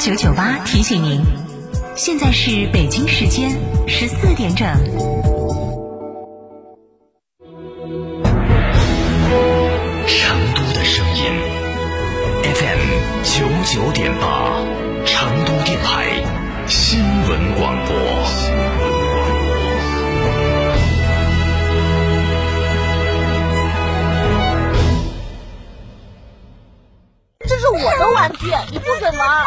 九九八提醒您，现在是北京时间十四点整。成都的声音，FM 九九点八，成都电台新闻广播。这是我的玩具，你不准玩。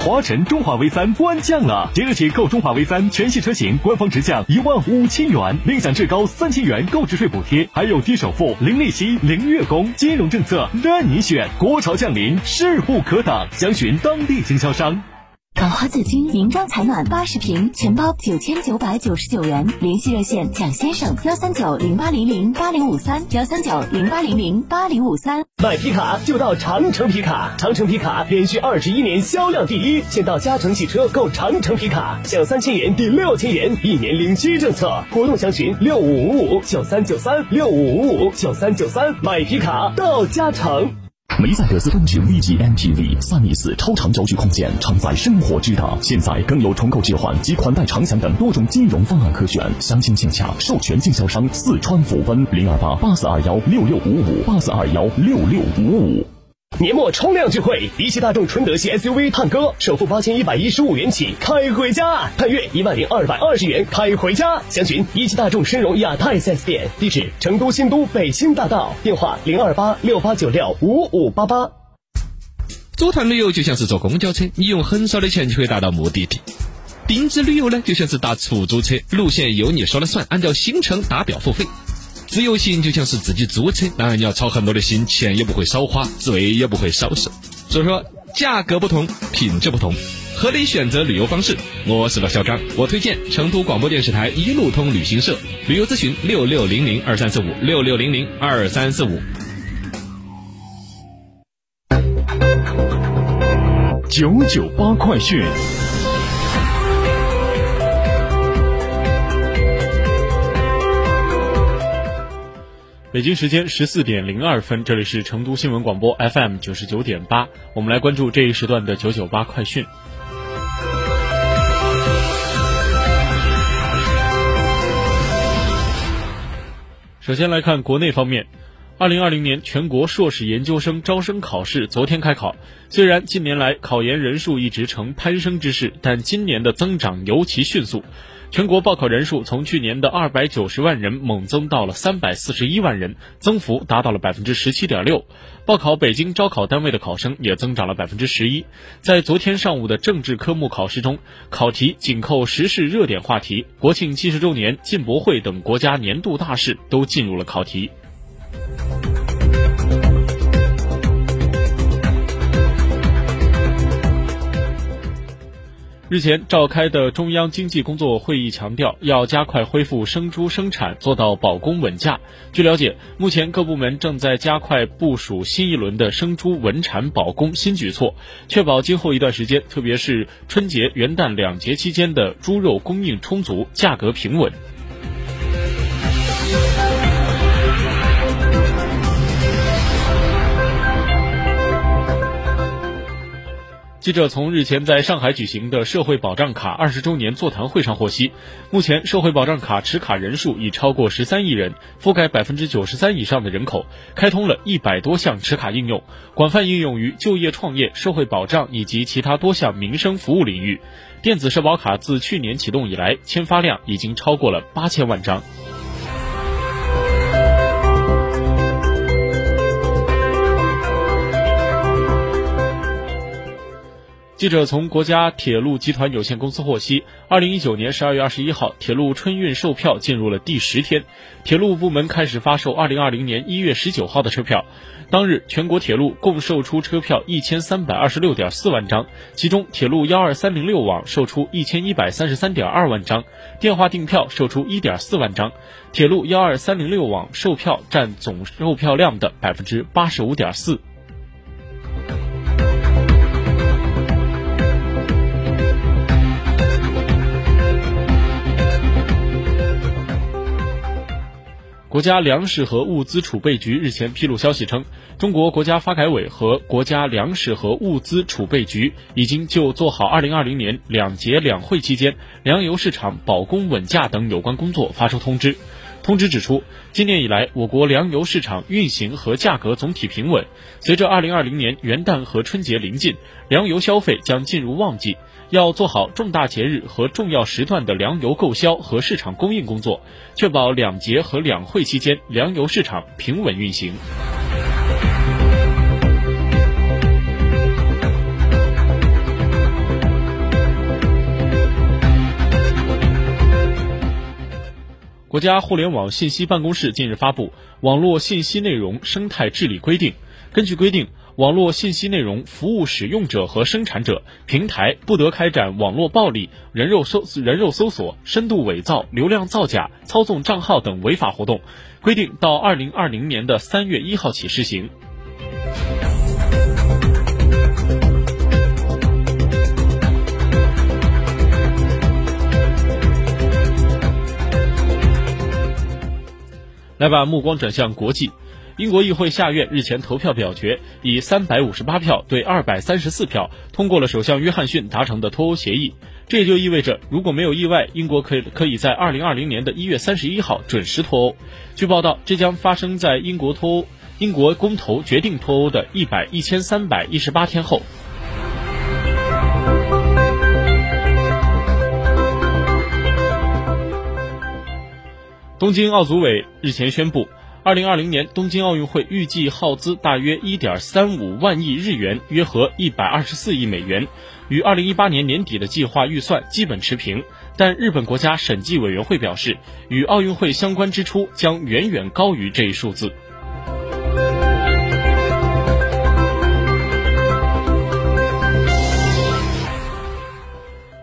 华晨中华 V 三官降了，即日起购中华 V 三全系车型，官方直降一万五千元，另享至高三千元购置税补贴，还有低首付、零利息、零月供，金融政策任你选。国潮降临，势不可挡，详询当地经销商。港华紫金名装采暖八十平，全包九千九百九十九元。联系热线蒋先生：幺三九零八零零八零五三，幺三九零八零零八零五三。买皮卡就到长城皮卡，长城皮卡连续二十一年销量第一，先到嘉诚汽车购长城皮卡，享三千元抵六千元，一年零息政策，活动详询六五五五九三九三六五五五九三九三，买皮卡到嘉诚。梅赛德斯奔驰 V 级 MPV 萨米斯超长轴距空间，承载生活之大。现在更有重构置换及款待长享等多种金融方案可选。详情请洽授权经销商四川福奔零二八八四二幺六六五五八四二幺六六五五。年末冲量聚会，一汽大众纯德系 SUV 探歌，首付八千一百一十五元起开回家，探岳一万零二百二十元开回家。详询一汽大众申荣亚太 4S 店，地址成都新都北新大道，电话零二八六八九六五五八八。组团旅游就像是坐公交车，你用很少的钱就可以达到目的地；定制旅游呢，就像是打出租车，路线由你说了算，按照行程打表付费。自由行就像是自己租车，当然你要操很多的心，钱也不会少花，嘴也不会少受。所以说，价格不同，品质不同，合理选择旅游方式。我是老小张，我推荐成都广播电视台一路通旅行社，旅游咨询六六零零二三四五六六零零二三四五。九九八快讯。北京时间十四点零二分，这里是成都新闻广播 FM 九十九点八，我们来关注这一时段的九九八快讯。首先来看国内方面，二零二零年全国硕士研究生招生考试昨天开考。虽然近年来考研人数一直呈攀升之势，但今年的增长尤其迅速。全国报考人数从去年的二百九十万人猛增到了三百四十一万人，增幅达到了百分之十七点六。报考北京招考单位的考生也增长了百分之十一。在昨天上午的政治科目考试中，考题紧扣时事热点话题，国庆七十周年、进博会等国家年度大事都进入了考题。日前召开的中央经济工作会议强调，要加快恢复生猪生产，做到保供稳价。据了解，目前各部门正在加快部署新一轮的生猪稳产保供新举措，确保今后一段时间，特别是春节、元旦两节期间的猪肉供应充足，价格平稳。记者从日前在上海举行的社会保障卡二十周年座谈会上获悉，目前社会保障卡持卡人数已超过十三亿人，覆盖百分之九十三以上的人口，开通了一百多项持卡应用，广泛应用于就业创业、社会保障以及其他多项民生服务领域。电子社保卡自去年启动以来，签发量已经超过了八千万张。记者从国家铁路集团有限公司获悉，二零一九年十二月二十一号，铁路春运售票进入了第十天，铁路部门开始发售二零二零年一月十九号的车票。当日，全国铁路共售出车票一千三百二十六点四万张，其中铁路幺二三零六网售出一千一百三十三点二万张，电话订票售出一点四万张，铁路幺二三零六网售票占总售票量的百分之八十五点四。国家粮食和物资储备局日前披露消息称，中国国家发改委和国家粮食和物资储备局已经就做好2020年两节两会期间粮油市场保供稳价等有关工作发出通知。通知指出，今年以来，我国粮油市场运行和价格总体平稳。随着2020年元旦和春节临近，粮油消费将进入旺季。要做好重大节日和重要时段的粮油购销和市场供应工作，确保两节和两会期间粮油市场平稳运行。国家互联网信息办公室近日发布《网络信息内容生态治理规定》，根据规定。网络信息内容服务使用者和生产者平台不得开展网络暴力、人肉搜人肉搜索、深度伪造、流量造假、操纵账号等违法活动。规定到二零二零年的三月一号起施行。来把目光转向国际。英国议会下院日前投票表决，以三百五十八票对二百三十四票通过了首相约翰逊达成的脱欧协议。这也就意味着，如果没有意外，英国可以可以在二零二零年的一月三十一号准时脱欧。据报道，这将发生在英国脱欧、英国公投决定脱欧的一百一千三百一十八天后。东京奥组委日前宣布。二零二零年东京奥运会预计耗资大约一点三五万亿日元，约合一百二十四亿美元，与二零一八年年底的计划预算基本持平。但日本国家审计委员会表示，与奥运会相关支出将远远高于这一数字。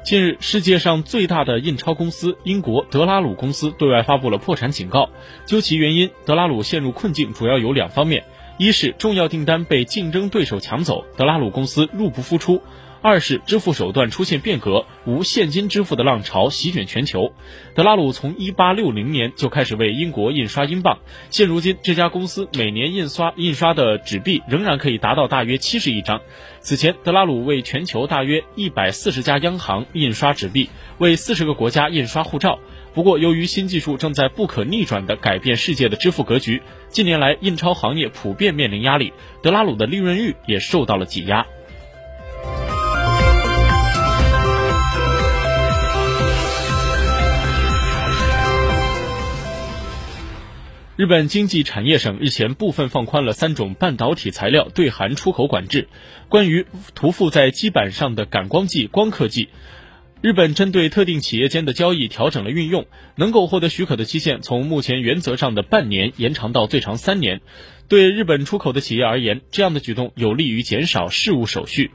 近日，世界上最大的印钞公司英国德拉鲁公司对外发布了破产警告。究其原因，德拉鲁陷入困境主要有两方面：一是重要订单被竞争对手抢走，德拉鲁公司入不敷出。二是支付手段出现变革，无现金支付的浪潮席卷全球。德拉鲁从一八六零年就开始为英国印刷英镑，现如今这家公司每年印刷印刷的纸币仍然可以达到大约七十亿张。此前，德拉鲁为全球大约一百四十家央行印刷纸币，为四十个国家印刷护照。不过，由于新技术正在不可逆转地改变世界的支付格局，近年来印钞行业普遍面临压力，德拉鲁的利润率也受到了挤压。日本经济产业省日前部分放宽了三种半导体材料对韩出口管制。关于涂附在基板上的感光剂、光刻剂，日本针对特定企业间的交易调整了运用，能够获得许可的期限从目前原则上的半年延长到最长三年。对日本出口的企业而言，这样的举动有利于减少事务手续。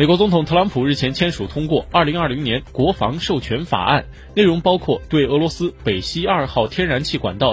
美国总统特朗普日前签署通过《二零二零年国防授权法案》，内容包括对俄罗斯北溪二号天然气管道。